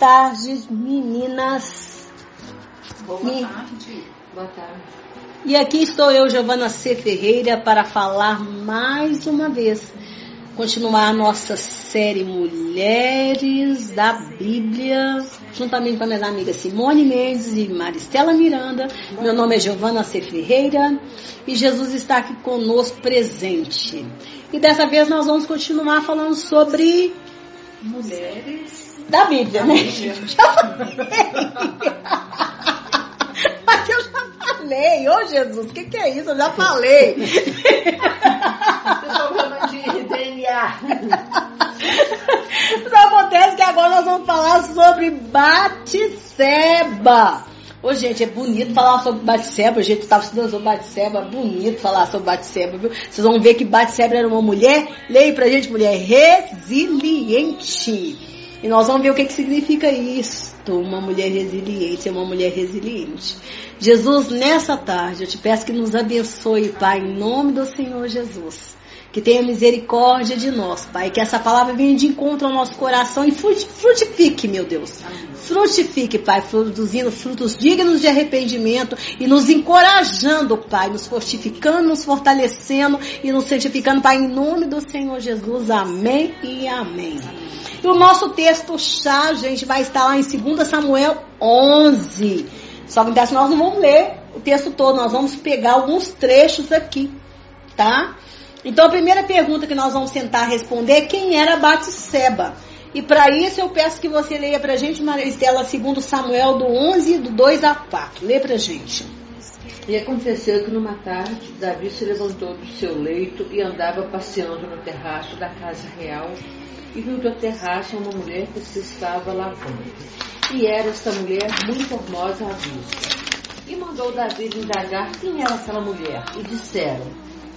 tarde, meninas. Boa E- tarde. Boa tarde. E aqui estou eu, Giovana C. Ferreira, para falar mais uma vez, continuar a nossa série Mulheres da Bíblia, juntamente com a minha amiga Simone Mendes e Maristela Miranda. Meu nome é Giovana C. Ferreira e Jesus está aqui conosco presente. E dessa vez nós vamos continuar falando sobre Mulheres. Da Bíblia, né? Bíblia. Já falei. Mas eu já falei. Ô Jesus, o que, que é isso? Eu já falei. Programa de DNA. Só acontece que agora nós vamos falar sobre Batseba. Ô, gente, é bonito falar sobre Batseba. A gente estava estudando sobre Batseba. Bonito falar sobre Batseba, viu? Vocês vão ver que Batseba era uma mulher, leia pra gente, mulher resiliente. E nós vamos ver o que, que significa isso. Uma mulher resiliente, é uma mulher resiliente. Jesus, nessa tarde, eu te peço que nos abençoe, Pai, em nome do Senhor Jesus. Que tenha misericórdia de nós, Pai. Que essa palavra venha de encontro ao nosso coração e frut- frutifique, meu Deus. Frutifique, Pai, produzindo frutos dignos de arrependimento e nos encorajando, Pai, nos fortificando, nos fortalecendo e nos santificando, Pai, em nome do Senhor Jesus. Amém e amém. E o nosso texto chá, gente, vai estar lá em 2 Samuel 11. Só que nós não vamos ler o texto todo, nós vamos pegar alguns trechos aqui, tá? Então a primeira pergunta que nós vamos tentar responder é quem era Batseba. E para isso eu peço que você leia pra gente, Maristela, segundo Samuel do 11, do 2 a 4. Lê pra gente. E aconteceu que numa tarde, Davi se levantou do seu leito e andava passeando no terraço da casa real e viu do terraço uma mulher que se estava lavando. E era esta mulher muito formosa à vista. E mandou Davi indagar quem era aquela mulher. E disseram,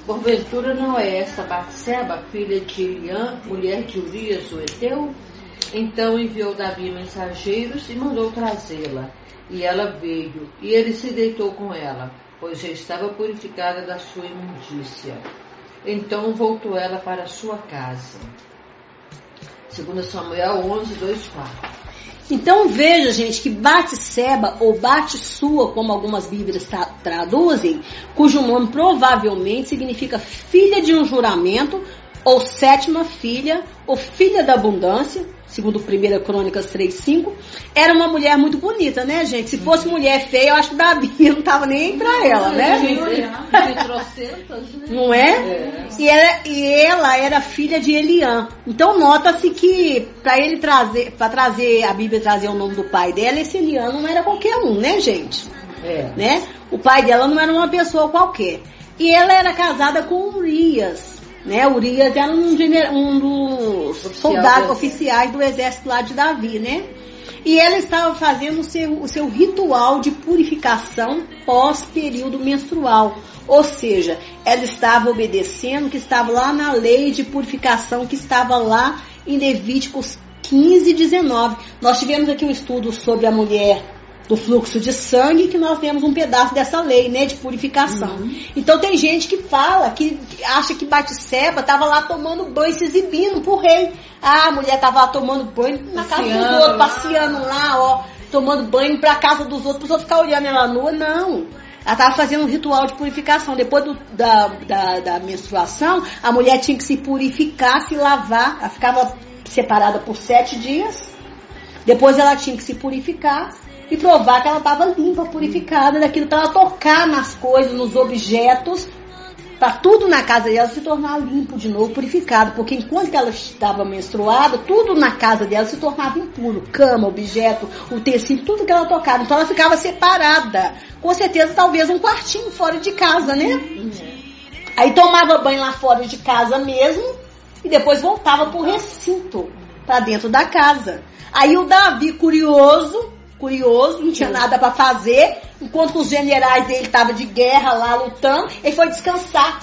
porventura não é esta Batseba, filha de Eliã, mulher de Urias, o Eteu? Então enviou Davi mensageiros e mandou trazê-la. E ela veio, e ele se deitou com ela, pois já estava purificada da sua imundícia. Então voltou ela para sua casa. Segundo Samuel 11, 2, 4. Então veja, gente, que Batseba ou Batsua, como algumas bíblias tra- traduzem, cujo nome provavelmente significa filha de um juramento, ou sétima filha, ou filha da abundância, segundo 1 Crônicas 3,5, era uma mulher muito bonita, né, gente? Se fosse mulher feia, eu acho que Davi não tava nem aí pra ela, né? Não é? E, ela, e ela era filha de Eliã. Então nota-se que para ele trazer, para trazer a Bíblia trazer o nome do pai dela, esse Eliã não era qualquer um, né, gente? É. Né? O pai dela não era uma pessoa qualquer. E ela era casada com Urias. Né? Urias era um, um dos Oficial soldados do oficiais do exército lá de Davi, né? E ela estava fazendo o seu, o seu ritual de purificação pós período menstrual. Ou seja, ela estava obedecendo que estava lá na lei de purificação que estava lá em Levíticos 15 e 19. Nós tivemos aqui um estudo sobre a mulher do fluxo de sangue que nós temos um pedaço dessa lei, né, de purificação. Então tem gente que fala que acha que Batseba estava lá tomando banho, se exibindo pro rei. Ah, a mulher estava lá tomando banho na casa dos Passeando outros, passeando lá, ó, tomando banho pra casa dos outros, pros outros ficar olhando ela nua, não. Ela estava fazendo um ritual de purificação. Depois do- da, da, da menstruação, a mulher tinha que se purificar, se lavar. Ela ficava separada por sete dias. Depois ela tinha que se purificar e provar que ela estava limpa, purificada daquilo para ela tocar nas coisas, nos objetos, para tudo na casa dela se tornar limpo de novo, purificado. Porque enquanto ela estava menstruada, tudo na casa dela se tornava impuro. Cama, objeto, o tecido, tudo que ela tocava. Então ela ficava separada. Com certeza, talvez um quartinho fora de casa, né? Aí tomava banho lá fora de casa mesmo e depois voltava pro recinto, para dentro da casa. Aí o Davi, curioso, curioso, não tinha nada para fazer, enquanto os generais dele estavam de guerra lá lutando, ele foi descansar.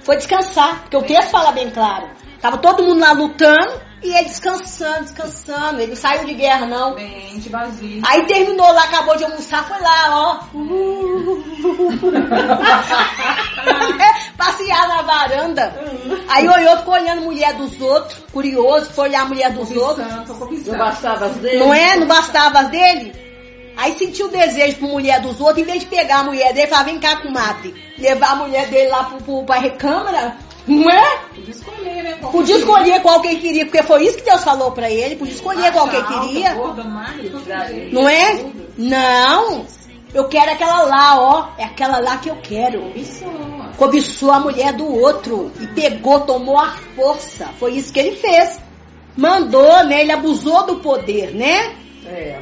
Foi descansar, porque o texto fala bem claro. Tava todo mundo lá lutando e ele descansando, descansando. Ele não saiu de guerra, não. Mente vazio. Aí terminou lá, acabou de almoçar, foi lá, ó. passear na varanda. Aí olhou, ficou olhando a mulher dos outros, curioso, foi olhar a mulher dos outros. Não bastava as dele? Não é? Não bastava as dele? Aí sentiu desejo por mulher dos outros, em vez de pegar a mulher dele, falar, vem cá, comadre. Levar a mulher dele lá pro, pro, pra recâmara, não é? Podia escolher, né? Qual Podia escolher qual que ele queria, porque foi isso que Deus falou pra ele, podia escolher qual que ele Alta, queria. gorda, magra. Não é? Não. Eu quero aquela lá, ó. É aquela lá que eu quero. Cobiçou. Cobiçou a mulher do outro e pegou, tomou a força. Foi isso que ele fez. Mandou, né? Ele abusou do poder, né? É.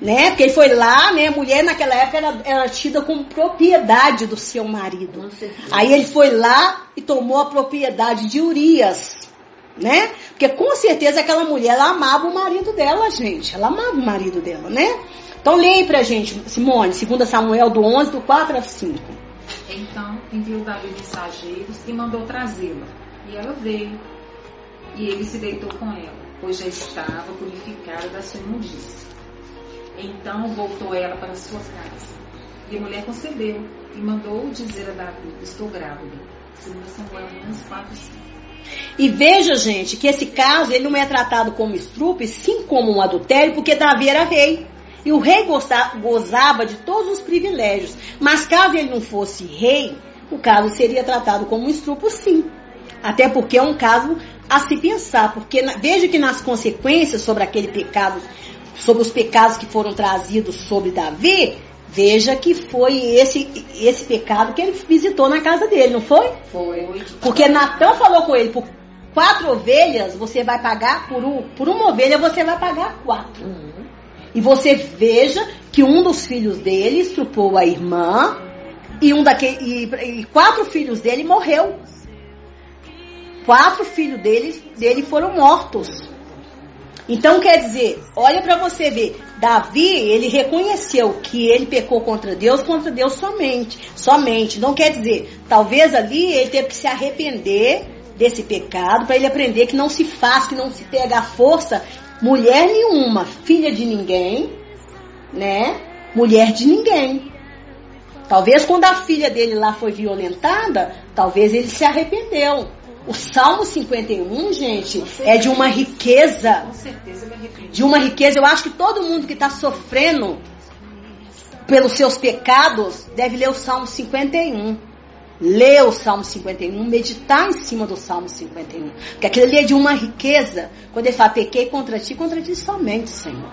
Né? Porque ele foi lá, né? A mulher naquela época era, era tida como propriedade do seu marido. Aí ele foi lá e tomou a propriedade de Urias, né? Porque com certeza aquela mulher ela amava o marido dela, gente. Ela amava o marido dela, né? Então leia pra gente, Simone, 2 Samuel do 11, do 4 a 5. Então enviou Davi mensageiros e mandou trazê-la. E ela veio. E ele se deitou com ela, pois já estava purificada da sua imundícia. Então voltou ela para sua casa. E a mulher concebeu e mandou dizer a Davi: Estou grávida. 2 Samuel 11, 4 e 5. E veja, gente, que esse caso ele não é tratado como estrupe, sim como um adultério, porque Davi era rei. E o rei goza- gozava de todos os privilégios. Mas caso ele não fosse rei, o caso seria tratado como um estrupo, sim. Até porque é um caso a se pensar. Porque veja que nas consequências sobre aquele pecado, sobre os pecados que foram trazidos sobre Davi, veja que foi esse, esse pecado que ele visitou na casa dele, não foi? Foi. Porque Natan falou com ele, por quatro ovelhas você vai pagar, por, um, por uma ovelha você vai pagar quatro. Uhum. E você veja que um dos filhos dele estrupou a irmã e um daquele, e, e quatro filhos dele morreu. Quatro filhos dele, dele foram mortos. Então quer dizer, olha para você ver, Davi, ele reconheceu que ele pecou contra Deus, contra Deus somente, somente. Não quer dizer, talvez ali ele teve que se arrepender desse pecado para ele aprender que não se faz, que não se pega a força mulher nenhuma, filha de ninguém, né? Mulher de ninguém. Talvez quando a filha dele lá foi violentada, talvez ele se arrependeu. O Salmo 51, gente, é de uma riqueza Com certeza me arrependi. de uma riqueza. Eu acho que todo mundo que está sofrendo pelos seus pecados deve ler o Salmo 51. Ler o Salmo 51, meditar em cima do Salmo 51. Porque aquilo ali é de uma riqueza. Quando ele fala, pequei contra ti, contra ti somente, Senhor.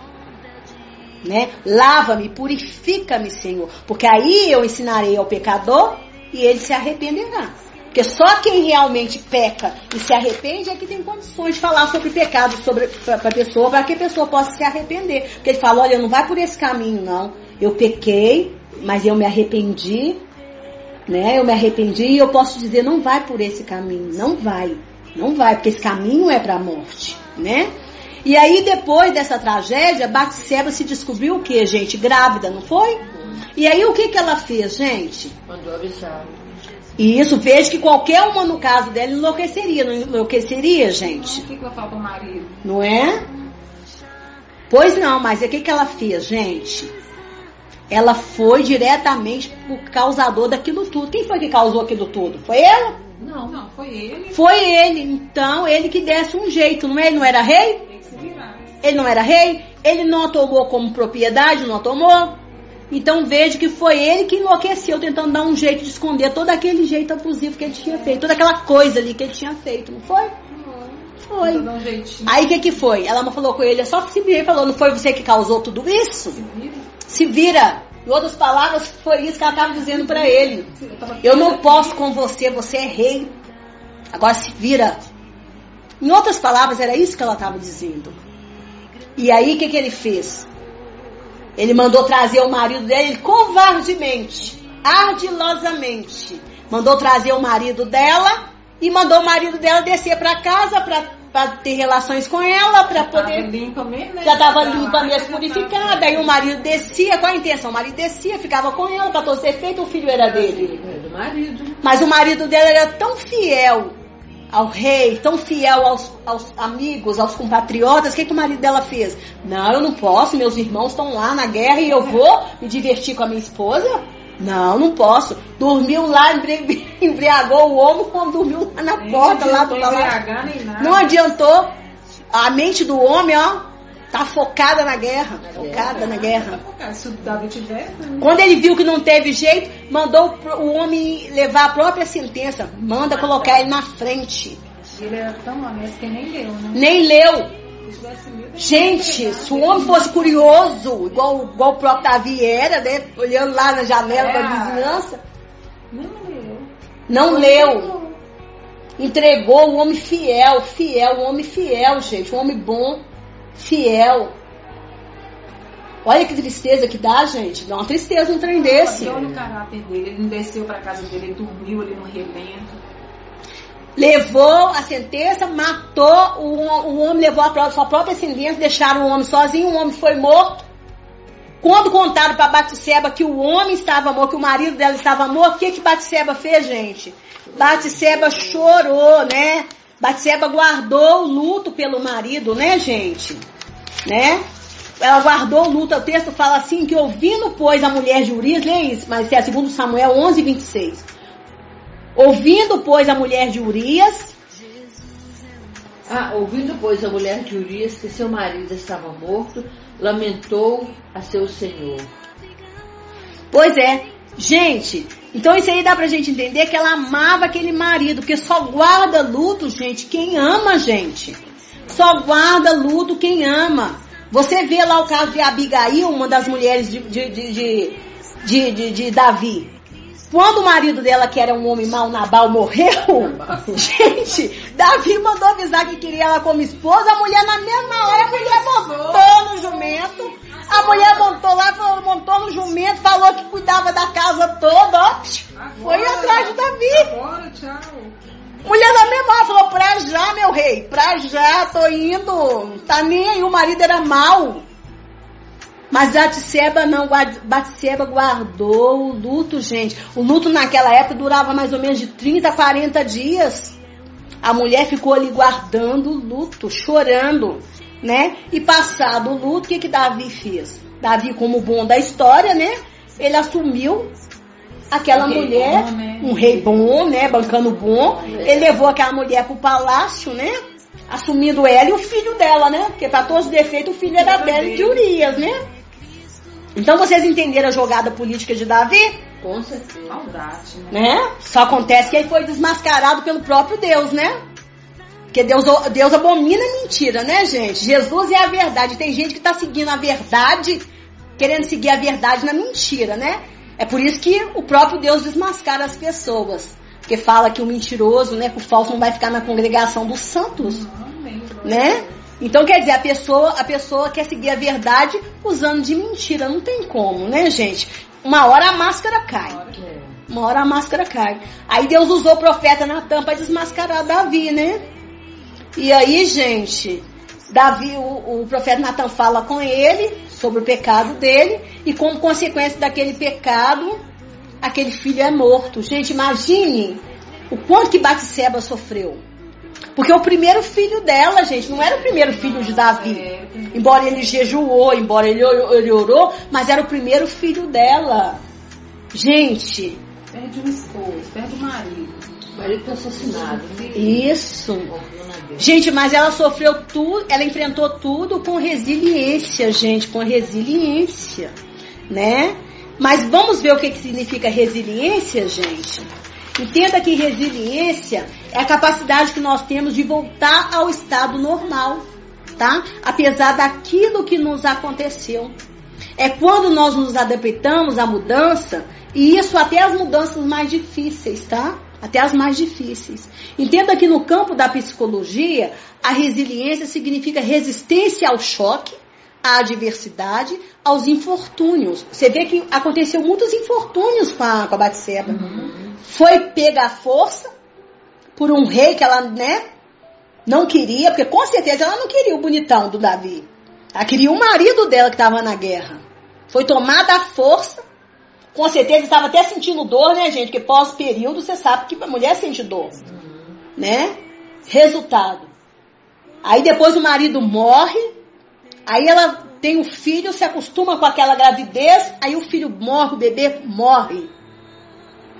Né? Lava-me, purifica-me, Senhor. Porque aí eu ensinarei ao pecador e ele se arrependerá. Porque só quem realmente peca e se arrepende é que tem condições de falar sobre pecado sobre para a pessoa, para que a pessoa possa se arrepender. Porque ele fala, olha, não vai por esse caminho, não. Eu pequei, mas eu me arrependi, né? Eu me arrependi e eu posso dizer, não vai por esse caminho, não vai. Não vai, porque esse caminho é para a morte, né? E aí, depois dessa tragédia, Batseba se descobriu o que, gente? Grávida, não foi? E aí, o que, que ela fez, gente? Mandou avisar. E isso, veja que qualquer uma no caso dela enlouqueceria, não enlouqueceria, gente? Por que, que ela fala pro marido? Não é? Pois não, mas o que, que ela fez, gente? Ela foi diretamente o causador daquilo tudo. Quem foi que causou aquilo tudo? Foi ela? Não, não, foi ele. Foi ele. Então, ele que desse um jeito, não é? Ele não era rei? Ele não era rei? Ele não a tomou como propriedade, não a tomou? Então veja que foi ele que enlouqueceu tentando dar um jeito de esconder todo aquele jeito abusivo que ele tinha feito, toda aquela coisa ali que ele tinha feito, não foi? Foi. Um. Aí o que que foi? Ela falou com ele, é só que se vira e falou, não foi você que causou tudo isso? Se vira. Se vira. Em outras palavras, foi isso que ela estava dizendo para ele. Eu não posso com você, você é rei. Agora se vira. Em outras palavras, era isso que ela estava dizendo. E aí o que, que ele fez? Ele mandou trazer o marido dele covardemente, ardilosamente. Mandou trazer o marido dela e mandou o marido dela descer para casa para ter relações com ela, para Tava poder limpa mesmo, né? já estava Tava limpa mesmo, purificada. Aí o marido descia, qual a intenção? O marido descia, ficava com ela para todo ser feito, o filho era dele. É do marido. Mas o marido dela era tão fiel ao rei, tão fiel aos, aos amigos, aos compatriotas, o que, que o marido dela fez? Não, eu não posso, meus irmãos estão lá na guerra e eu vou me divertir com a minha esposa? Não, não posso. Dormiu lá, embriagou o homem, o homem dormiu lá na porta, lá do palácio. Não adiantou. A mente do homem, ó, tá focada na guerra. Na focada guerra. na guerra. Tá Se o Davi tiver. Né? Quando ele viu que não teve jeito, mandou o homem levar a própria sentença. Manda colocar ele na frente. Ele era tão honesto que nem leu, né? Nem leu. Gente, se o homem fosse curioso, igual, igual o próprio Davi era, né? Olhando lá na janela é. da vizinhança. Não leu. Não leu. Entregou o homem fiel, fiel, o homem fiel, gente. Um homem bom, fiel. Olha que tristeza que dá, gente. Dá uma tristeza um trem desse. Olha o caráter dele. Ele não desceu para casa dele, ele dormiu ali no relento levou a sentença, matou, o, o homem levou a sua própria sentença, deixaram o homem sozinho, o homem foi morto. Quando contaram para Batseba que o homem estava morto, que o marido dela estava morto, o que que Batseba fez, gente? Batseba chorou, né? Batseba guardou o luto pelo marido, né, gente? Né? Ela guardou o luto. O texto fala assim que ouvindo, pois, a mulher de Urias, lê isso, mas é segundo Samuel 11, 26 Ouvindo, pois, a mulher de Urias. Ah, ouvindo, pois, a mulher de Urias que seu marido estava morto, lamentou a seu senhor. Pois é, gente, então isso aí dá pra gente entender que ela amava aquele marido, porque só guarda luto, gente, quem ama, gente. Só guarda luto quem ama. Você vê lá o caso de Abigail, uma das mulheres de, de, de, de, Davi. Quando o marido dela, que era um homem mau, Nabal, morreu, gente, Davi mandou avisar que queria ela como esposa, a mulher na mesma hora, a mulher montou no jumento, a mulher montou lá, montou no jumento, falou que cuidava da casa toda, ó, foi atrás de Davi. Agora, tchau. Mulher na mesma hora falou, pra já, meu rei, pra já, tô indo, tá nem aí, o marido era mau. Mas Batseba não, Batseba guardou o luto, gente. O luto naquela época durava mais ou menos de 30 a 40 dias. A mulher ficou ali guardando o luto, chorando, né? E passado o luto, o que que Davi fez? Davi, como bom da história, né? Ele assumiu aquela um mulher, bom, né? um rei bom, né? Bancando bom. Ele levou aquela mulher pro palácio, né? Assumindo ela e o filho dela, né? Porque para todos os defeitos o filho era dela de Urias, né? Então vocês entenderam a jogada política de Davi? Com certeza. Maldade, né? né? Só acontece que ele foi desmascarado pelo próprio Deus, né? Porque Deus, Deus abomina mentira, né, gente? Jesus é a verdade. Tem gente que está seguindo a verdade, querendo seguir a verdade na mentira, né? É por isso que o próprio Deus desmascara as pessoas. Porque fala que o mentiroso, né, que o falso não vai ficar na congregação dos santos, né? Então quer dizer, a pessoa, a pessoa quer seguir a verdade usando de mentira. Não tem como, né, gente? Uma hora a máscara cai. Uma hora a máscara cai. Aí Deus usou o profeta Natan para desmascarar Davi, né? E aí, gente, Davi, o, o profeta Natan fala com ele sobre o pecado dele e como consequência daquele pecado, aquele filho é morto. Gente, imagine o quanto que Batseba sofreu. Porque o primeiro filho dela, gente, não era o primeiro filho de Davi. Embora ele jejuou, embora ele, ele orou, mas era o primeiro filho dela. Gente. Perde um esposo, perde o marido. Marido foi assassinado. Isso. Gente, mas ela sofreu tudo, ela enfrentou tudo com resiliência, gente, com resiliência, né? Mas vamos ver o que, que significa resiliência, gente? Entenda que resiliência é a capacidade que nós temos de voltar ao estado normal, tá? Apesar daquilo que nos aconteceu. É quando nós nos adaptamos à mudança, e isso até as mudanças mais difíceis, tá? Até as mais difíceis. Entenda que no campo da psicologia, a resiliência significa resistência ao choque, à adversidade, aos infortúnios. Você vê que aconteceu muitos infortúnios com a, com a Batseba. Uhum foi pega à força por um rei que ela, né, não queria, porque com certeza ela não queria o bonitão do Davi. Ela queria o marido dela que estava na guerra. Foi tomada à força. Com certeza estava até sentindo dor, né, gente? Porque pós-período você sabe que a mulher sente dor. Né? Resultado. Aí depois o marido morre. Aí ela tem o filho, se acostuma com aquela gravidez, aí o filho morre, o bebê morre.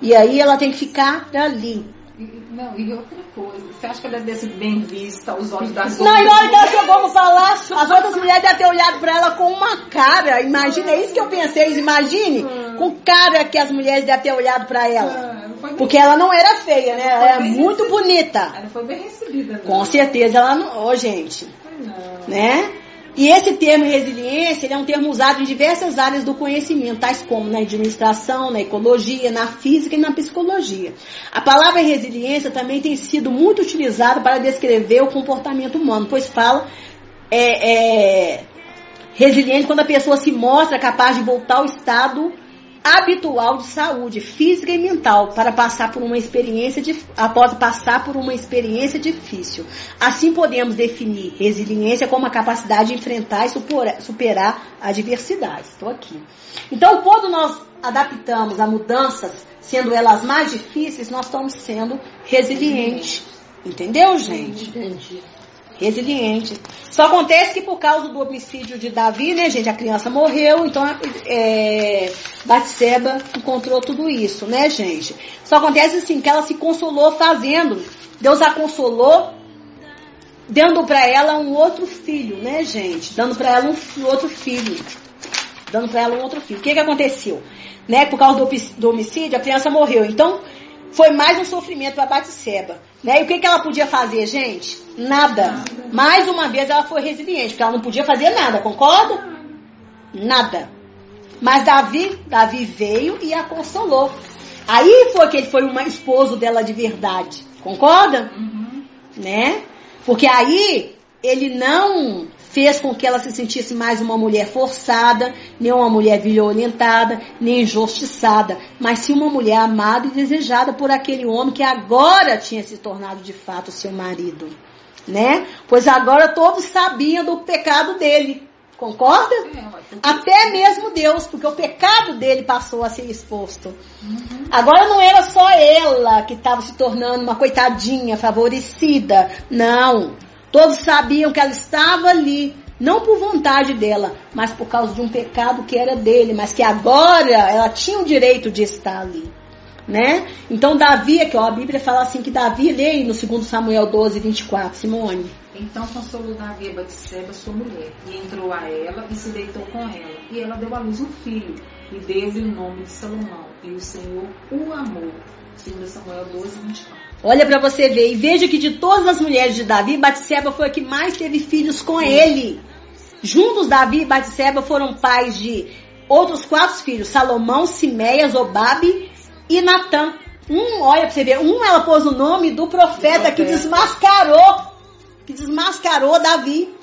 E aí ela tem que ficar ali. Não, e outra coisa, você acha que ela deve ser bem vista aos olhos das Não, e na hora que ela chegou no palácio, as outras mulheres devem ter olhado pra ela com uma cara. Imagina, é isso que eu pensei. Imagine com cara que as mulheres devem ter olhado pra ela. Porque ela não era feia, né? Ela era muito bonita. Ela foi bem recebida. Né? Com certeza ela não. Ô, oh, gente. Não. Né? E esse termo resiliência, é um termo usado em diversas áreas do conhecimento, tais como na administração, na ecologia, na física e na psicologia. A palavra resiliência também tem sido muito utilizada para descrever o comportamento humano, pois fala é, é, resiliente quando a pessoa se mostra capaz de voltar ao estado habitual de saúde física e mental para passar por uma experiência de, após passar por uma experiência difícil. Assim podemos definir resiliência como a capacidade de enfrentar e superar, superar adversidades. Estou aqui. Então, quando nós adaptamos a mudanças, sendo elas mais difíceis, nós estamos sendo resilientes. Entendeu, gente? Entendi resiliente. Só acontece que por causa do homicídio de Davi, né, gente, a criança morreu, então é, Batseba encontrou tudo isso, né, gente? Só acontece assim que ela se consolou fazendo, Deus a consolou dando para ela um outro filho, né, gente? Dando para ela um outro filho. Dando para ela um outro filho. O que que aconteceu? Né, por causa do, do homicídio, a criança morreu. Então, foi mais um sofrimento para Batseba. Né? E o que, que ela podia fazer, gente? Nada. Mais uma vez ela foi resiliente, porque ela não podia fazer nada, concorda? Nada. Mas Davi, Davi veio e a consolou. Aí foi que ele foi um esposo dela de verdade. Concorda? Uhum. Né? Porque aí ele não fez com que ela se sentisse mais uma mulher forçada, nem uma mulher violentada, nem injustiçada, mas sim uma mulher amada e desejada por aquele homem que agora tinha se tornado de fato seu marido, né? Pois agora todos sabiam do pecado dele. Concorda? É, Até mesmo Deus, porque o pecado dele passou a ser exposto. Uhum. Agora não era só ela que estava se tornando uma coitadinha, favorecida. Não. Todos sabiam que ela estava ali, não por vontade dela, mas por causa de um pecado que era dele, mas que agora ela tinha o direito de estar ali. Né? Então Davi, aqui, ó, a Bíblia fala assim que Davi, lê no 2 Samuel 12, 24, Simone. Então consolou Davi a Batseba, sua mulher, e entrou a ela e se deitou com ela. E ela deu à luz um filho, e deu-lhe o nome de Salomão, e o Senhor o amou. 2 Samuel 12, 24. Olha para você ver e veja que de todas as mulheres de Davi, Batseba foi a que mais teve filhos com ele. Juntos Davi e Batseba foram pais de outros quatro filhos: Salomão, Siméias, Obabe e Natã. Um, olha para você ver, um ela pôs o nome do profeta que desmascarou, que desmascarou Davi.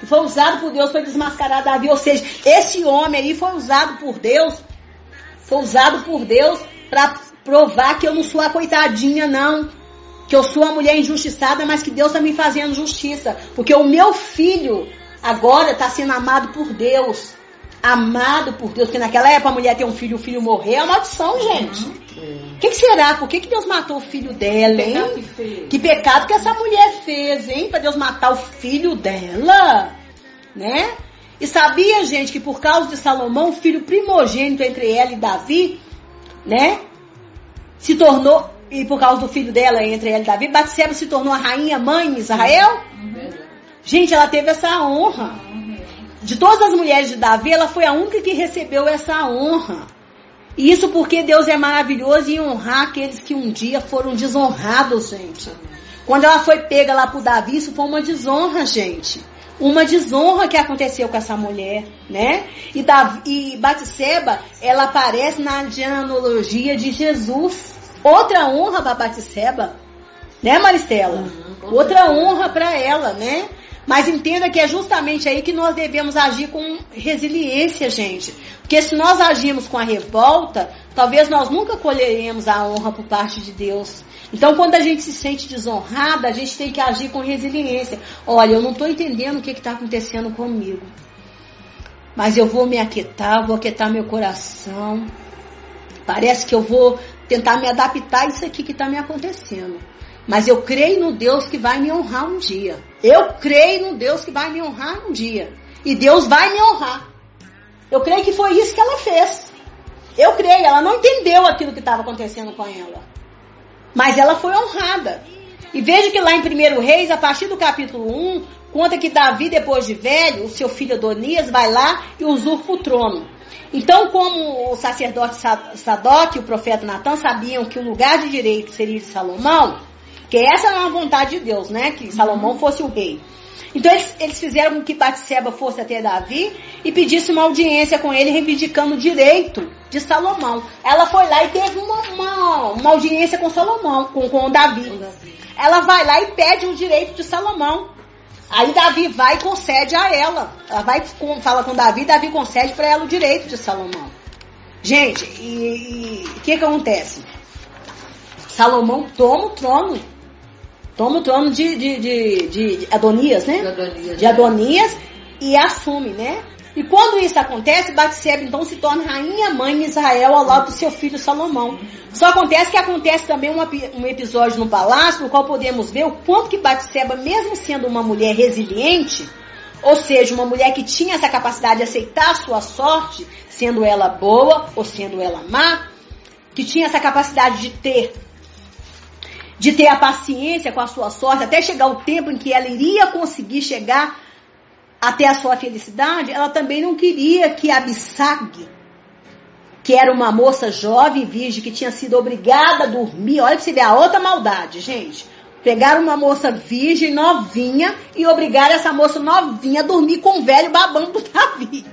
Que foi usado por Deus para desmascarar Davi. Ou seja, esse homem aí foi usado por Deus, foi usado por Deus para provar que eu não sou a coitadinha, não. Que eu sou a mulher injustiçada, mas que Deus está me fazendo justiça. Porque o meu filho agora está sendo amado por Deus. Amado por Deus. Porque naquela época a mulher tem um filho, o filho morrer é uma maldição, gente. O Uhum. que, que será? Por que, que Deus matou o filho dela, hein? Pecado que fez. Que pecado que essa mulher fez, hein? Para Deus matar o filho dela, né? E sabia, gente, que por causa de Salomão, o filho primogênito entre ela e Davi, né? Se tornou, e por causa do filho dela entre ela e Davi, Batseba se tornou a rainha mãe de Israel. Gente, ela teve essa honra. De todas as mulheres de Davi, ela foi a única que recebeu essa honra. E isso porque Deus é maravilhoso em honrar aqueles que um dia foram desonrados, gente. Quando ela foi pega lá por Davi, isso foi uma desonra, gente. Uma desonra que aconteceu com essa mulher, né? E, Davi, e Batseba, ela aparece na genealogia de Jesus. Outra honra para Batseba, né, Maristela? Uhum, Outra honra para ela, né? Mas entenda que é justamente aí que nós devemos agir com resiliência, gente. Porque se nós agirmos com a revolta, talvez nós nunca colheremos a honra por parte de Deus. Então, quando a gente se sente desonrada, a gente tem que agir com resiliência. Olha, eu não estou entendendo o que está acontecendo comigo. Mas eu vou me aquietar, vou aquietar meu coração. Parece que eu vou tentar me adaptar a isso aqui que está me acontecendo. Mas eu creio no Deus que vai me honrar um dia. Eu creio no Deus que vai me honrar um dia. e Deus vai me honrar. Eu creio que foi isso que ela fez. Eu creio, ela não entendeu aquilo que estava acontecendo com ela. Mas ela foi honrada. E veja que lá em 1 Reis, a partir do capítulo 1, conta que Davi, depois de velho, o seu filho Adonias, vai lá e usurpa o trono. Então, como o sacerdote Sadoc e o profeta Natan sabiam que o lugar de direito seria de Salomão, que essa era uma vontade de Deus, né? Que Salomão fosse o rei. Então eles, eles fizeram com que Batseba fosse até Davi e pedisse uma audiência com ele, reivindicando o direito de Salomão. Ela foi lá e teve uma, uma, uma audiência com Salomão, com, com Davi. Ela vai lá e pede o direito de Salomão. Aí Davi vai e concede a ela. Ela vai fala com Davi, Davi concede para ela o direito de Salomão. Gente, e o que, que acontece? Salomão toma o trono. Toma o trono de, de, de, de Adonias, né? De Adonias, de Adonias e assume, né? E quando isso acontece, Batseba então se torna rainha mãe em Israel ao lado do seu filho Salomão. Só acontece que acontece também um, um episódio no palácio, no qual podemos ver o quanto que Batseba, mesmo sendo uma mulher resiliente, ou seja, uma mulher que tinha essa capacidade de aceitar a sua sorte, sendo ela boa ou sendo ela má, que tinha essa capacidade de ter de ter a paciência com a sua sorte até chegar o tempo em que ela iria conseguir chegar até a sua felicidade, ela também não queria que Abissag, que era uma moça jovem, virgem, que tinha sido obrigada a dormir, olha pra você ver a outra maldade, gente. Pegaram uma moça virgem, novinha, e obrigaram essa moça novinha a dormir com o velho babando do Davi.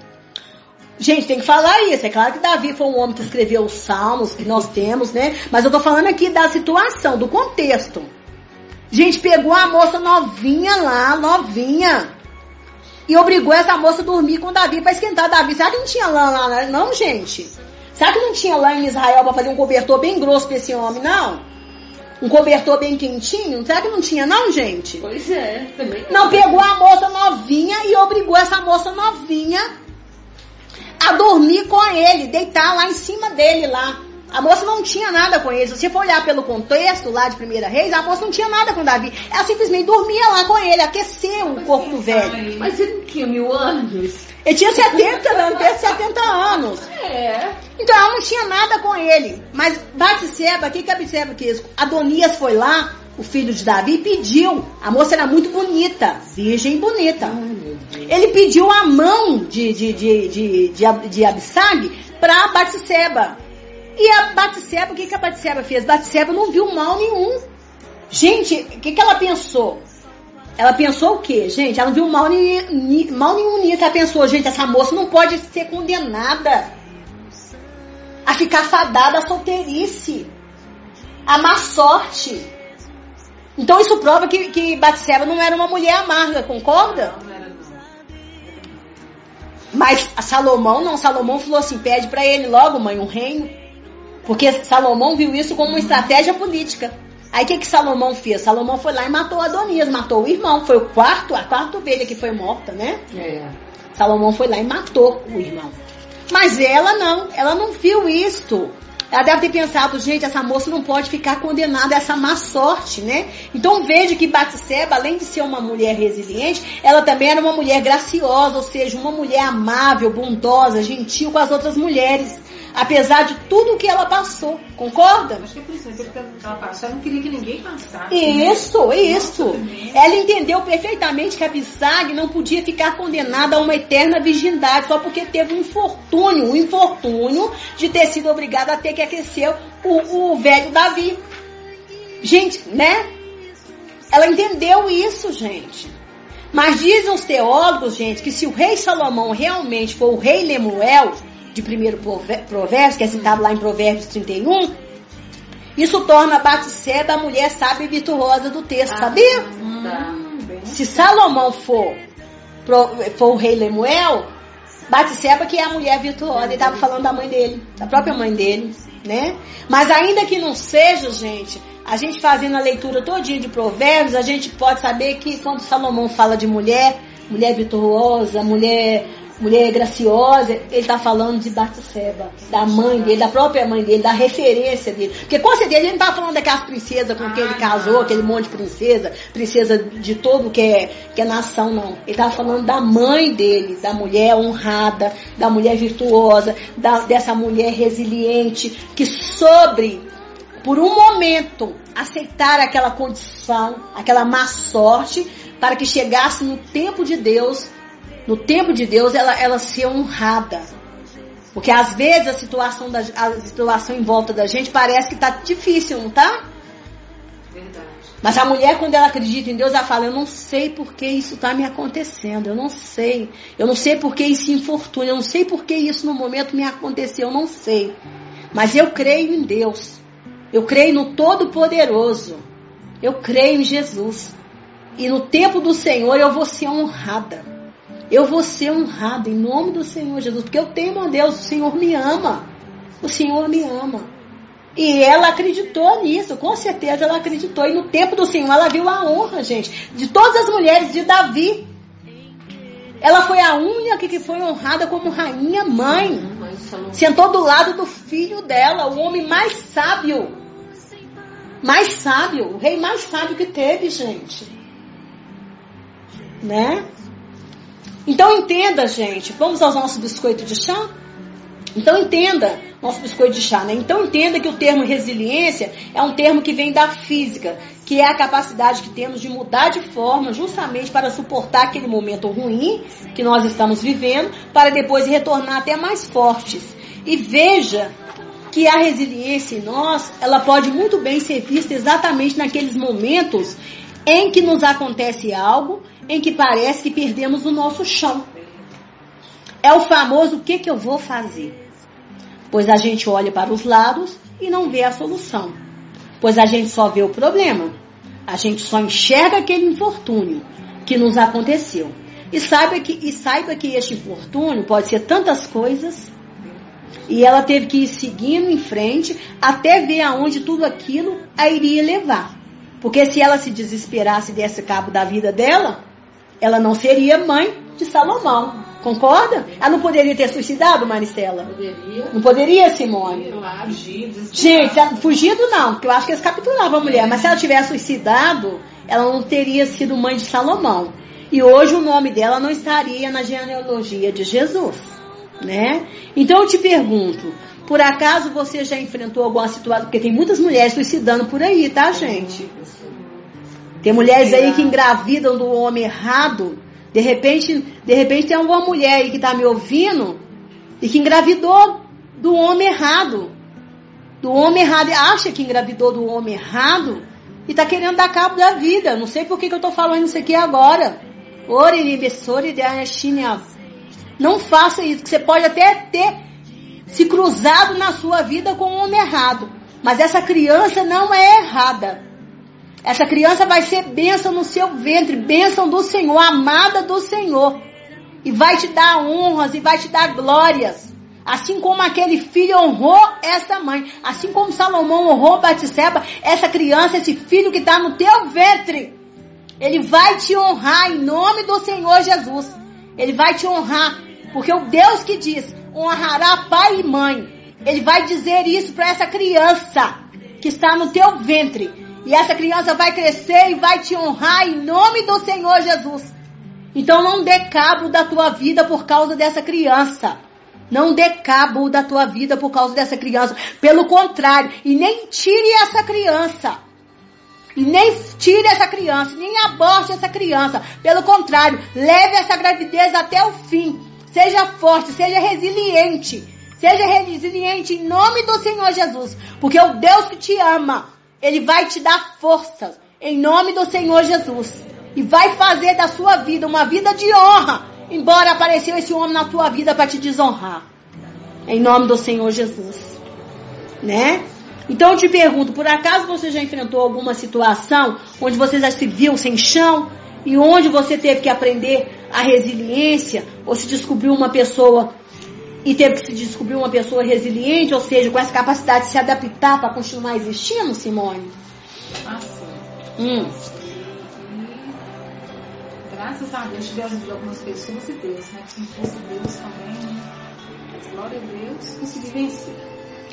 Gente, tem que falar isso. É claro que Davi foi um homem que escreveu os salmos que nós temos, né? Mas eu tô falando aqui da situação, do contexto. Gente, pegou a moça novinha lá, novinha, e obrigou essa moça a dormir com Davi para esquentar Davi. Será que não tinha lã lá, né? não, gente? Será que não tinha lã em Israel para fazer um cobertor bem grosso para esse homem, não? Um cobertor bem quentinho? Será que não tinha, não, gente? Pois é, também. Não, pegou a moça novinha e obrigou essa moça novinha a dormir com ele, deitar lá em cima dele lá. A moça não tinha nada com ele. Se você for olhar pelo contexto lá de Primeira Reis, a moça não tinha nada com Davi. Ela simplesmente dormia lá com ele, aqueceu o corpo do velho. Mas ele não tinha mil anos? Ele tinha 70 anos, 70 anos. É. Então ela não tinha nada com ele. Mas Batseba, o que que Batseba quis? Adonias foi lá, o filho de Davi, e pediu. A moça era muito bonita, virgem bonita. Ai, ele pediu a mão de, de, de, de, de, de Abissag para Batseba. E a Batseba, o que, que a Batseba fez? Batseba não viu mal nenhum. Gente, o que, que ela pensou? Ela pensou o quê, gente? Ela não viu mal, ni, mal nenhum nisso. Ela pensou, gente, essa moça não pode ser condenada a ficar fadada à solteirice, a má sorte. Então isso prova que, que Batseba não era uma mulher amarga, concorda? Mas Salomão não, Salomão falou assim, pede para ele logo, mãe, um reino. Porque Salomão viu isso como uma estratégia política. Aí o que, que Salomão fez? Salomão foi lá e matou Adonias, matou o irmão. Foi o quarto, a quarta ovelha que foi morta, né? É. Salomão foi lá e matou o irmão. Mas ela não, ela não viu isto. Ela deve ter pensado, gente, essa moça não pode ficar condenada a essa má sorte, né? Então veja que Batseba, além de ser uma mulher resiliente, ela também era uma mulher graciosa, ou seja, uma mulher amável, bondosa, gentil com as outras mulheres apesar de tudo que ela passou. Concorda? Acho que é por isso que ela passou. Ela não queria que ninguém passasse. né? Isso, isso. Ela entendeu perfeitamente que a Bissag não podia ficar condenada a uma eterna virgindade só porque teve um infortúnio, um infortúnio de ter sido obrigada a ter que aquecer o, o velho Davi. Gente, né? Ela entendeu isso, gente. Mas dizem os teólogos, gente, que se o rei Salomão realmente for o rei Lemuel, de primeiro provérbio, que é citado lá em Provérbios 31, isso torna Batseba a mulher sábia e virtuosa do texto, sabia? Tá. Se Salomão for, for o rei Lemuel, Batseba que é a mulher virtuosa, ele estava falando da mãe dele, da própria mãe dele, né? Mas ainda que não seja, gente, a gente fazendo a leitura todinha de provérbios, a gente pode saber que quando Salomão fala de mulher, mulher virtuosa, mulher mulher graciosa, ele está falando de Batseba, da mãe dele, da própria mãe dele, da referência dele. Porque com certeza ele não está falando daquelas princesas com quem ele casou, aquele monte de princesa, princesa de todo que é, que é nação, não. Ele estava falando da mãe dele, da mulher honrada, da mulher virtuosa, da, dessa mulher resiliente, que sobre, por um momento, aceitar aquela condição, aquela má sorte, para que chegasse no tempo de Deus no tempo de Deus, ela, ela ser honrada. Porque às vezes a situação, da, a situação em volta da gente parece que tá difícil, não tá? Verdade. Mas a mulher, quando ela acredita em Deus, ela fala: Eu não sei por que isso está me acontecendo. Eu não sei. Eu não sei por que esse infortúnio. Eu não sei por que isso no momento me aconteceu. Eu não sei. Mas eu creio em Deus. Eu creio no Todo-Poderoso. Eu creio em Jesus. E no tempo do Senhor eu vou ser honrada. Eu vou ser honrada em nome do Senhor Jesus, porque eu temo a Deus, o Senhor me ama. O Senhor me ama. E ela acreditou nisso, com certeza ela acreditou. E no tempo do Senhor ela viu a honra, gente, de todas as mulheres de Davi. Ela foi a única que foi honrada como rainha mãe. Sentou do lado do filho dela, o homem mais sábio. Mais sábio, o rei mais sábio que teve, gente. Né? Então entenda, gente, vamos aos nossos biscoitos de chá? Então entenda, nosso biscoito de chá, né? Então entenda que o termo resiliência é um termo que vem da física, que é a capacidade que temos de mudar de forma justamente para suportar aquele momento ruim que nós estamos vivendo, para depois retornar até mais fortes. E veja que a resiliência em nós, ela pode muito bem ser vista exatamente naqueles momentos em que nos acontece algo em que parece que perdemos o nosso chão. É o famoso o que, que eu vou fazer? Pois a gente olha para os lados e não vê a solução. Pois a gente só vê o problema. A gente só enxerga aquele infortúnio que nos aconteceu. E saiba que, e saiba que este infortúnio pode ser tantas coisas. E ela teve que ir seguindo em frente até ver aonde tudo aquilo a iria levar. Porque se ela se desesperasse e desse cabo da vida dela, ela não seria mãe de Salomão. Concorda? Ela não poderia ter suicidado, Maristela? Poderia. Não poderia, Simone? Fugido. Gente, fugido não, porque eu acho que eles capturavam a mulher. Mas se ela tivesse suicidado, ela não teria sido mãe de Salomão. E hoje o nome dela não estaria na genealogia de Jesus. Né? Então eu te pergunto, por acaso você já enfrentou alguma situação? Porque tem muitas mulheres suicidando por aí, tá, gente? Tem mulheres aí que engravidam do homem errado. De repente, de repente tem alguma mulher aí que está me ouvindo e que engravidou do homem errado. Do homem errado. Acha que engravidou do homem errado e está querendo dar cabo da vida. Não sei por que, que eu estou falando isso aqui agora. Não faça isso, que você pode até ter se cruzado na sua vida com o homem errado. Mas essa criança não é errada. Essa criança vai ser bênção no seu ventre, bênção do Senhor, amada do Senhor. E vai te dar honras e vai te dar glórias. Assim como aquele filho honrou essa mãe, assim como Salomão honrou Batseba, essa criança, esse filho que está no teu ventre, ele vai te honrar em nome do Senhor Jesus. Ele vai te honrar, porque o Deus que diz, honrará pai e mãe, ele vai dizer isso para essa criança que está no teu ventre. E essa criança vai crescer e vai te honrar em nome do Senhor Jesus. Então não dê cabo da tua vida por causa dessa criança. Não dê cabo da tua vida por causa dessa criança. Pelo contrário, e nem tire essa criança. E nem tire essa criança, nem aborte essa criança. Pelo contrário, leve essa gravidez até o fim. Seja forte, seja resiliente. Seja resiliente em nome do Senhor Jesus. Porque o Deus que te ama, ele vai te dar força em nome do Senhor Jesus. E vai fazer da sua vida uma vida de honra. Embora apareceu esse homem na tua vida para te desonrar. Em nome do Senhor Jesus. Né? Então eu te pergunto, por acaso você já enfrentou alguma situação onde você já se viu sem chão e onde você teve que aprender a resiliência ou se descobriu uma pessoa e teve que se descobrir uma pessoa resiliente, ou seja, com essa capacidade de se adaptar para continuar existindo, Simone? Ah, sim. Hum. graças a Deus, tive ajuda de algumas pessoas e Deus, né? Se fosse Deus também, né? Mas glória a Deus, consegui vencer.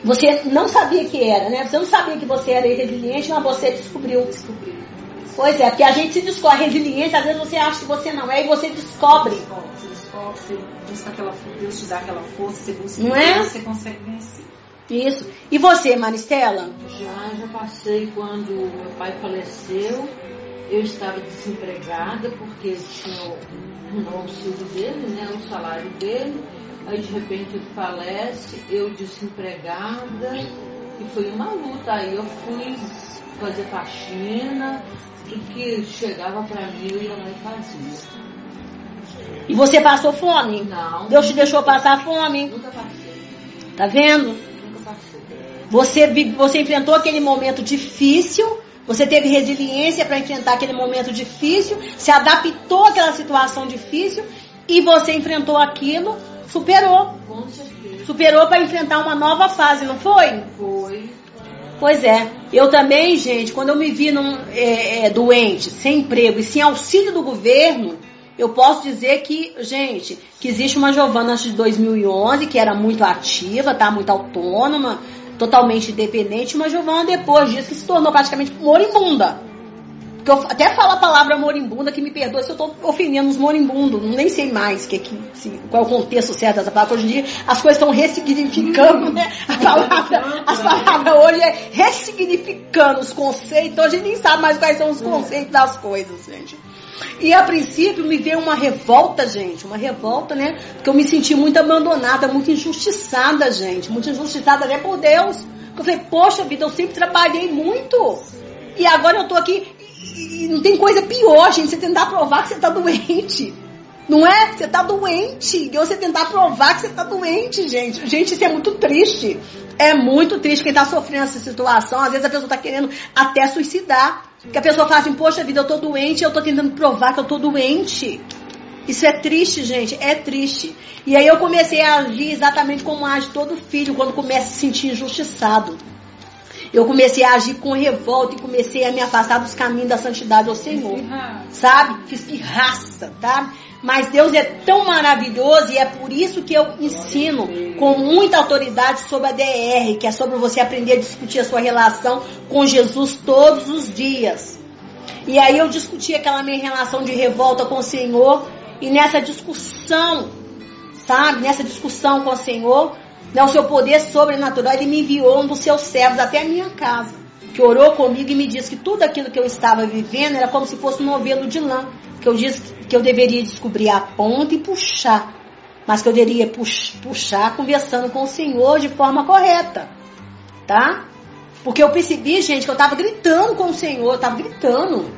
Você não sabia que era, né? Você não sabia que você era resiliente, mas você descobriu. Descobri. Pois é, porque a gente se descobre resiliência, às vezes você acha que você não é e você descobre. Você você busca aquela Deus te dá aquela força, você busca Não é? Você consegue vencer. Isso. E você, Maristela? Já, já passei quando meu pai faleceu. Eu estava desempregada porque ele tinha o, o auxílio dele, né, o salário dele. Aí de repente ele falece, eu desempregada. E foi uma luta. Aí eu fui fazer faxina, tudo que chegava para mim eu ia lá e fazia. E você passou fome? Não. Deus te deixou passar fome. Nunca passei. Tá vendo? Nunca passei. Você, você enfrentou aquele momento difícil, você teve resiliência para enfrentar aquele momento difícil, se adaptou àquela situação difícil e você enfrentou aquilo, superou. Com certeza. Superou para enfrentar uma nova fase, não foi? Foi. Pois é. Eu também, gente, quando eu me vi num, é, é, doente, sem emprego e sem auxílio do governo, eu posso dizer que, gente, que existe uma Giovana antes de 2011 que era muito ativa, tá? Muito autônoma, totalmente independente, uma Giovana depois disso que se tornou praticamente moribunda. Porque eu até falo a palavra moribunda, que me perdoa se eu estou ofendendo os moribundos, nem sei mais que, que, se- qual é o contexto certo dessa palavra. Hoje em dia as coisas estão ressignificando, né? A palavra, as palavras hoje é ressignificando os conceitos, hoje a gente nem sabe mais quais são os conceitos das coisas, gente. E a princípio me veio uma revolta, gente, uma revolta, né? Porque eu me senti muito abandonada, muito injustiçada, gente, muito injustiçada até por Deus. Eu falei, poxa vida, eu sempre trabalhei muito. E agora eu tô aqui e, e não tem coisa pior, gente, você tentar provar que você tá doente. Não é? Você tá doente. E você tentar provar que você tá doente, gente. Gente, isso é muito triste. É muito triste quem tá sofrendo essa situação. Às vezes a pessoa tá querendo até suicidar. Que a pessoa fala assim, poxa vida, eu tô doente, eu tô tentando provar que eu tô doente. Isso é triste, gente, é triste. E aí eu comecei a agir exatamente como age todo filho quando começa a se sentir injustiçado. Eu comecei a agir com revolta e comecei a me afastar dos caminhos da santidade ao Senhor. Sabe? Fiz pirraça, tá? Mas Deus é tão maravilhoso e é por isso que eu ensino com muita autoridade sobre a DR, que é sobre você aprender a discutir a sua relação com Jesus todos os dias. E aí eu discuti aquela minha relação de revolta com o Senhor e nessa discussão, sabe? Nessa discussão com o Senhor, né, o seu poder sobrenatural, ele me enviou um dos seus servos até a minha casa, que orou comigo e me disse que tudo aquilo que eu estava vivendo era como se fosse um novelo de lã, que eu disse que eu deveria descobrir a ponta e puxar, mas que eu deveria pux- puxar conversando com o Senhor de forma correta, tá? Porque eu percebi, gente, que eu tava gritando com o Senhor, eu tava gritando.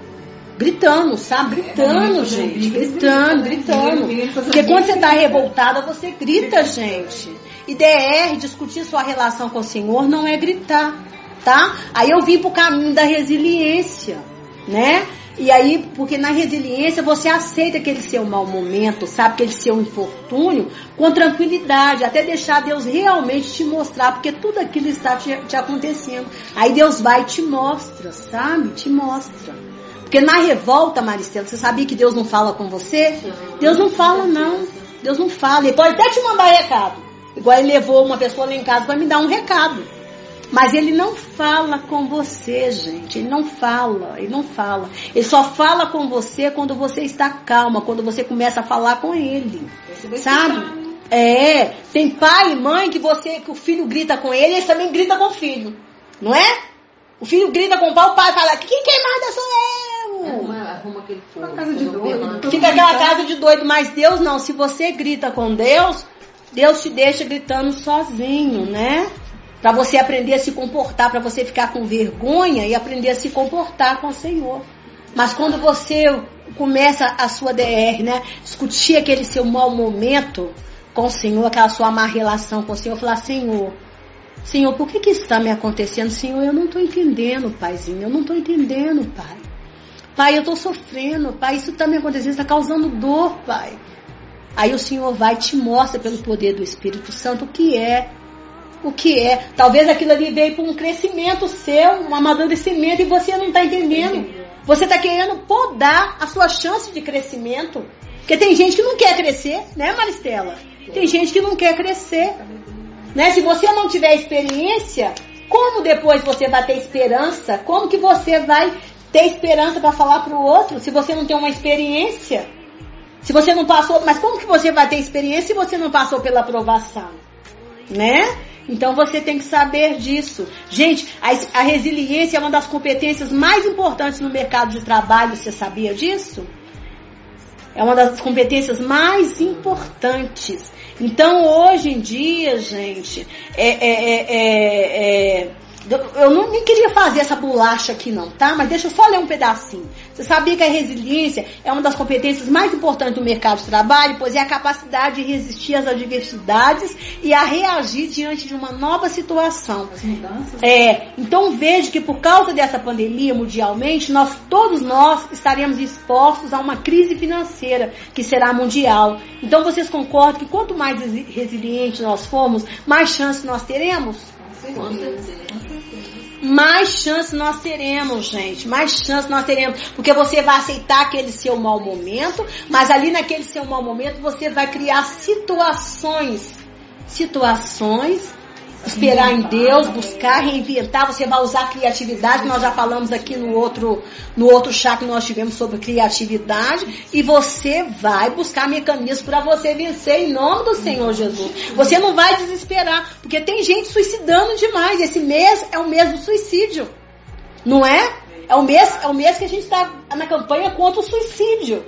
Gritando, sabe? Gritando, gente. Gritando, gritando. Porque quando você tá revoltada, você grita, gente. E DR, discutir sua relação com o Senhor não é gritar, tá? Aí eu vim pro caminho da resiliência, né? E aí, porque na resiliência você aceita aquele seu mau momento, sabe? Aquele seu infortúnio com tranquilidade, até deixar Deus realmente te mostrar, porque tudo aquilo está te, te acontecendo. Aí Deus vai e te mostra, sabe? Te mostra. Porque na revolta, Maristela, você sabia que Deus não fala com você? Deus não fala, não. Deus não fala. Ele pode até te mandar recado. Igual ele levou uma pessoa lá em casa para me dar um recado. Mas ele não fala com você, gente. Ele não fala, ele não fala. Ele só fala com você quando você está calma, quando você começa a falar com ele. Sabe? É, tem pai e mãe que você, que o filho grita com ele, ele também grita com o filho. Não é? O filho grita com o pai, o pai fala, quem manda sou eu. Arruma, arruma aquele fogo. Uma casa de doido. Fica aquela casa de doido, mas Deus não. Se você grita com Deus, Deus te deixa gritando sozinho, né? Pra você aprender a se comportar, pra você ficar com vergonha e aprender a se comportar com o Senhor. Mas quando você começa a sua DR, né? Discutir aquele seu mau momento com o Senhor, aquela sua má relação com o Senhor, falar, Senhor, Senhor, por que que isso está me acontecendo? Senhor, eu não estou entendendo, Paizinho, eu não estou entendendo, Pai. Pai, eu estou sofrendo, Pai, isso está me acontecendo, está causando dor, Pai. Aí o Senhor vai e te mostra pelo poder do Espírito Santo o que é. O que é. Talvez aquilo ali veio para um crescimento seu, um amadurecimento, e você não está entendendo. Você está querendo podar a sua chance de crescimento. Porque tem gente que não quer crescer, né, Maristela? Tem gente que não quer crescer. Né? Se você não tiver experiência, como depois você vai ter esperança? Como que você vai ter esperança para falar para o outro se você não tem uma experiência? Se você não passou, mas como que você vai ter experiência se você não passou pela aprovação? Né? Então você tem que saber disso. Gente, a, a, resiliência é uma das competências mais importantes no mercado de trabalho. Você sabia disso? É uma das competências mais importantes. Então hoje em dia, gente, é, é, é, é eu não nem queria fazer essa bolacha aqui não, tá? Mas deixa eu só ler um pedacinho. Você sabia que a resiliência é uma das competências mais importantes do mercado de trabalho, pois é a capacidade de resistir às adversidades e a reagir diante de uma nova situação. As mudanças. É, então veja que por causa dessa pandemia mundialmente, nós todos nós estaremos expostos a uma crise financeira que será mundial. Então vocês concordam que quanto mais resilientes nós formos, mais chance nós teremos? Com certeza mais chance nós teremos, gente. Mais chance nós teremos. Porque você vai aceitar aquele seu mau momento, mas ali naquele seu mau momento você vai criar situações. Situações esperar em Deus, buscar, reinventar, você vai usar criatividade, nós já falamos aqui no outro, no outro chá que nós tivemos sobre criatividade, e você vai buscar mecanismos para você vencer em nome do Senhor Jesus. Você não vai desesperar, porque tem gente suicidando demais. Esse mês é o mês do suicídio. Não é? É o mês, é o mês que a gente está na campanha contra o suicídio.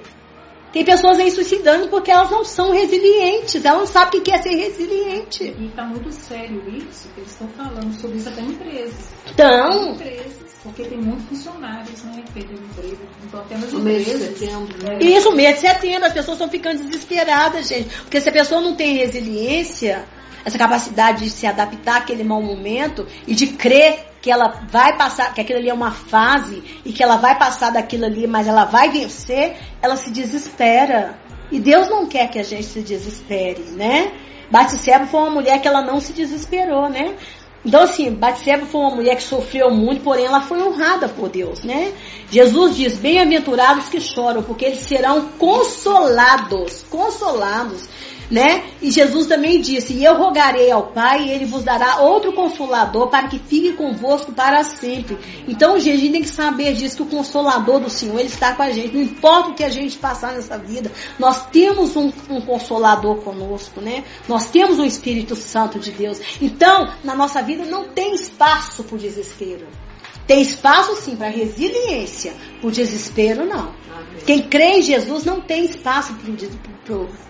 Tem pessoas aí suicidando porque elas não são resilientes, elas não sabem o que é ser resiliente. E está muito sério isso, que eles estão falando sobre isso até em empresas. Então. Empresas, porque tem muitos funcionários, né? Perdendo emprego. Então de empresas. né? Isso, mês de setembro, as pessoas estão ficando desesperadas, gente. Porque se a pessoa não tem resiliência, essa capacidade de se adaptar àquele mau momento e de crer que ela vai passar, que aquilo ali é uma fase e que ela vai passar daquilo ali, mas ela vai vencer, ela se desespera. E Deus não quer que a gente se desespere, né? Batseba foi uma mulher que ela não se desesperou, né? Então, assim, Batseba foi uma mulher que sofreu muito, porém ela foi honrada por Deus, né? Jesus diz, bem-aventurados que choram, porque eles serão consolados, consolados né? E Jesus também disse: E eu rogarei ao Pai, e ele vos dará outro consolador para que fique convosco para sempre. Então, gente, a gente tem que saber disso, que o consolador do Senhor, ele está com a gente. Não importa o que a gente passar nessa vida, nós temos um, um consolador conosco, né? Nós temos o Espírito Santo de Deus. Então, na nossa vida não tem espaço para o desespero. Tem espaço sim para resiliência, por desespero não. Quem crê em Jesus não tem espaço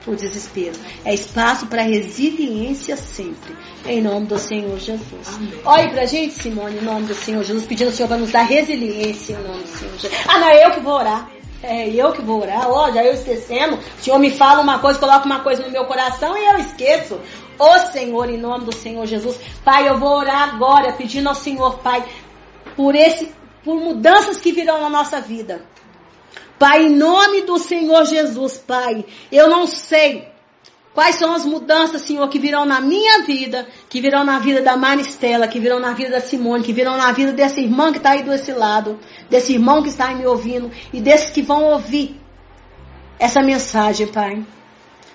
para o desespero. É espaço para resiliência sempre. Em nome do Senhor Jesus. Amém. Olhe pra gente, Simone, em nome do Senhor Jesus, pedindo ao Senhor para nos dar resiliência em nome do Senhor Jesus. Ah, não, é eu que vou orar. É eu que vou orar. Ó, já eu esquecendo. O Senhor me fala uma coisa, coloca uma coisa no meu coração e eu esqueço. Ô Senhor, em nome do Senhor Jesus. Pai, eu vou orar agora, pedindo ao Senhor, Pai, por esse, por mudanças que virão na nossa vida. Pai, em nome do Senhor Jesus, Pai, eu não sei quais são as mudanças, Senhor, que virão na minha vida, que virão na vida da Maristela, que virão na vida da Simone, que virão na vida dessa irmã que está aí desse lado, desse irmão que está aí me ouvindo e desses que vão ouvir essa mensagem, Pai.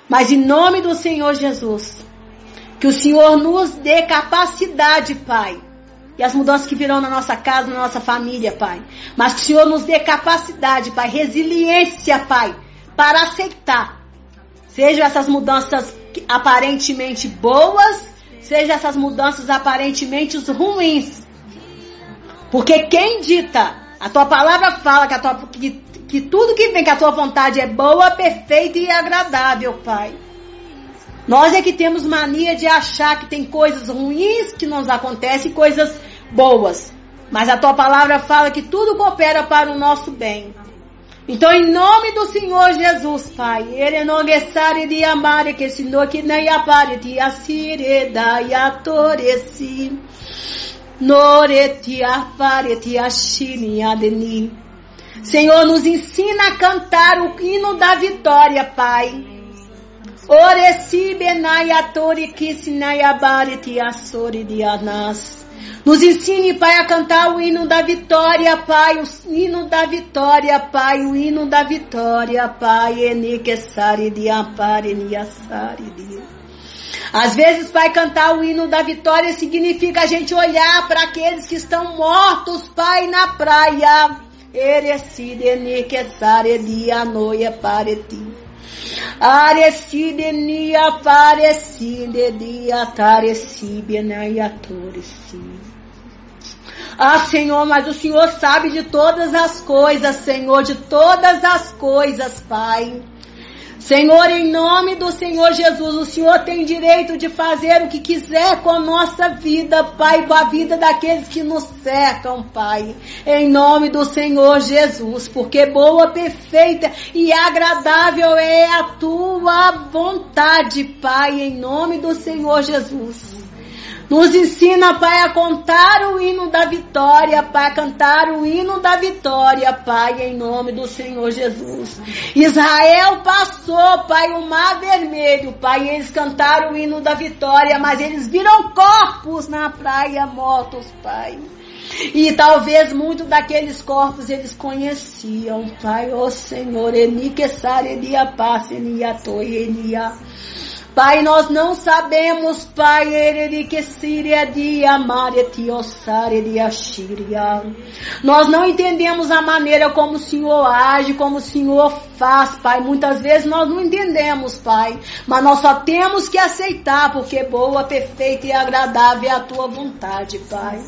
Mas em nome do Senhor Jesus, que o Senhor nos dê capacidade, Pai, e as mudanças que virão na nossa casa, na nossa família, Pai. Mas que o Senhor nos dê capacidade, Pai, resiliência, Pai, para aceitar. Sejam essas mudanças aparentemente boas, sejam essas mudanças aparentemente ruins. Porque quem dita, a tua palavra fala que, a tua, que, que tudo que vem, que a tua vontade é boa, perfeita e agradável, Pai. Nós é que temos mania de achar que tem coisas ruins que nos acontecem e coisas boas. Mas a tua palavra fala que tudo coopera para o nosso bem. Então, em nome do Senhor Jesus, Pai, Ele não gessare de amar que se no que nem apare de assire da yatoresi. Noreti de ashini adeni. Senhor, nos ensina a cantar o hino da vitória, Pai. Oresi benayatori kisinayabari tiasori dianas. Nos ensine, Pai, a cantar o hino da vitória, Pai, o hino da vitória, Pai, o hino da vitória, Pai, enikesari diampare niasari dia. Às vezes, Pai, cantar o hino da vitória significa a gente olhar para aqueles que estão mortos, Pai, na praia. Erecide enikesari dianoia para ti. Arecide ni aparecide dia tarecide na iatoreci. Ah, Senhor, mas o Senhor sabe de todas as coisas, Senhor, de todas as coisas, Pai. Senhor, em nome do Senhor Jesus, o Senhor tem direito de fazer o que quiser com a nossa vida, Pai, com a vida daqueles que nos cercam, Pai. Em nome do Senhor Jesus, porque boa, perfeita e agradável é a tua vontade, Pai, em nome do Senhor Jesus. Nos ensina, Pai, a contar o hino da vitória, Pai, a cantar o hino da vitória, Pai, em nome do Senhor Jesus. Israel passou, Pai, o mar vermelho, Pai, eles cantaram o hino da vitória, mas eles viram corpos na praia mortos, Pai. E talvez muitos daqueles corpos eles conheciam, Pai, ó oh, Senhor, Eniquessar, Elia, Passe, Elia, Toi, Elia. Pai, nós não sabemos, Pai. Nós não entendemos a maneira como o Senhor age, como o Senhor faz, Pai. Muitas vezes nós não entendemos, Pai, mas nós só temos que aceitar, porque boa, perfeita e agradável é a tua vontade, Pai.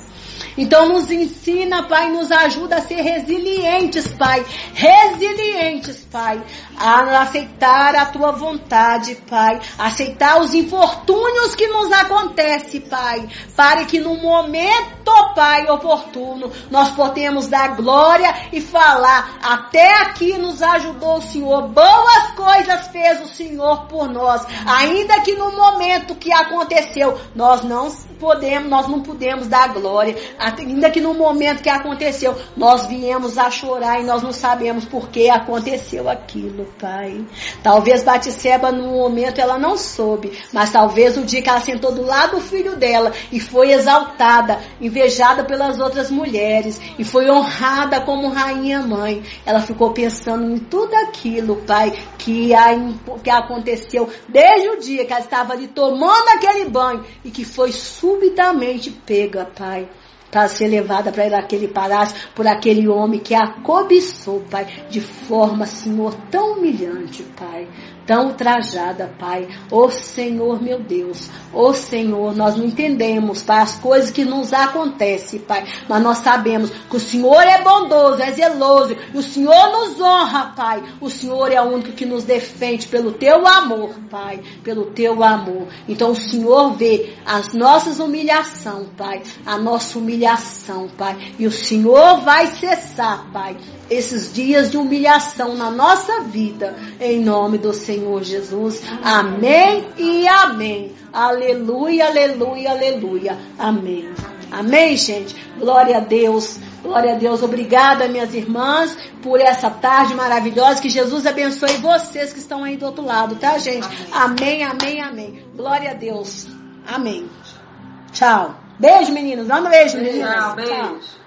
Então nos ensina, Pai, nos ajuda a ser resilientes, Pai. Resilientes, Pai. A aceitar a tua vontade, Pai. Aceitar os infortúnios que nos acontecem, Pai. Para que no momento, Pai, oportuno, nós podemos dar glória e falar. Até aqui nos ajudou o Senhor. Boas coisas fez o Senhor por nós. Ainda que no momento que aconteceu, nós não podemos, nós não podemos dar glória. Ainda que no momento que aconteceu, nós viemos a chorar e nós não sabemos por que aconteceu aquilo, Pai. Talvez Batisseba no momento ela não soube, mas talvez o dia que ela sentou do lado do filho dela e foi exaltada, invejada pelas outras mulheres e foi honrada como rainha mãe, ela ficou pensando em tudo aquilo, Pai, que, a, que aconteceu desde o dia que ela estava ali tomando aquele banho e que foi subitamente pega, Pai para ser levada para aquele palácio por aquele homem que a cobiçou, Pai, de forma, Senhor, tão humilhante, Pai tão trajada, Pai. Ô oh, Senhor, meu Deus, ô oh, Senhor, nós não entendemos, Pai, as coisas que nos acontecem, Pai, mas nós sabemos que o Senhor é bondoso, é zeloso, e o Senhor nos honra, Pai. O Senhor é o único que nos defende pelo teu amor, Pai, pelo teu amor. Então o Senhor vê as nossas humilhações, Pai, a nossa humilhação, Pai, e o Senhor vai cessar, Pai, esses dias de humilhação na nossa vida, em nome do Senhor Jesus. Amém e amém. Aleluia, aleluia, aleluia. Amém. Amém, gente. Glória a Deus. Glória a Deus. Obrigada, minhas irmãs, por essa tarde maravilhosa. Que Jesus abençoe vocês que estão aí do outro lado, tá, gente? Amém, amém, amém. Glória a Deus. Amém. Tchau. Beijo, meninos. Dá um beijo, meninas. Tchau, beijo. Tchau.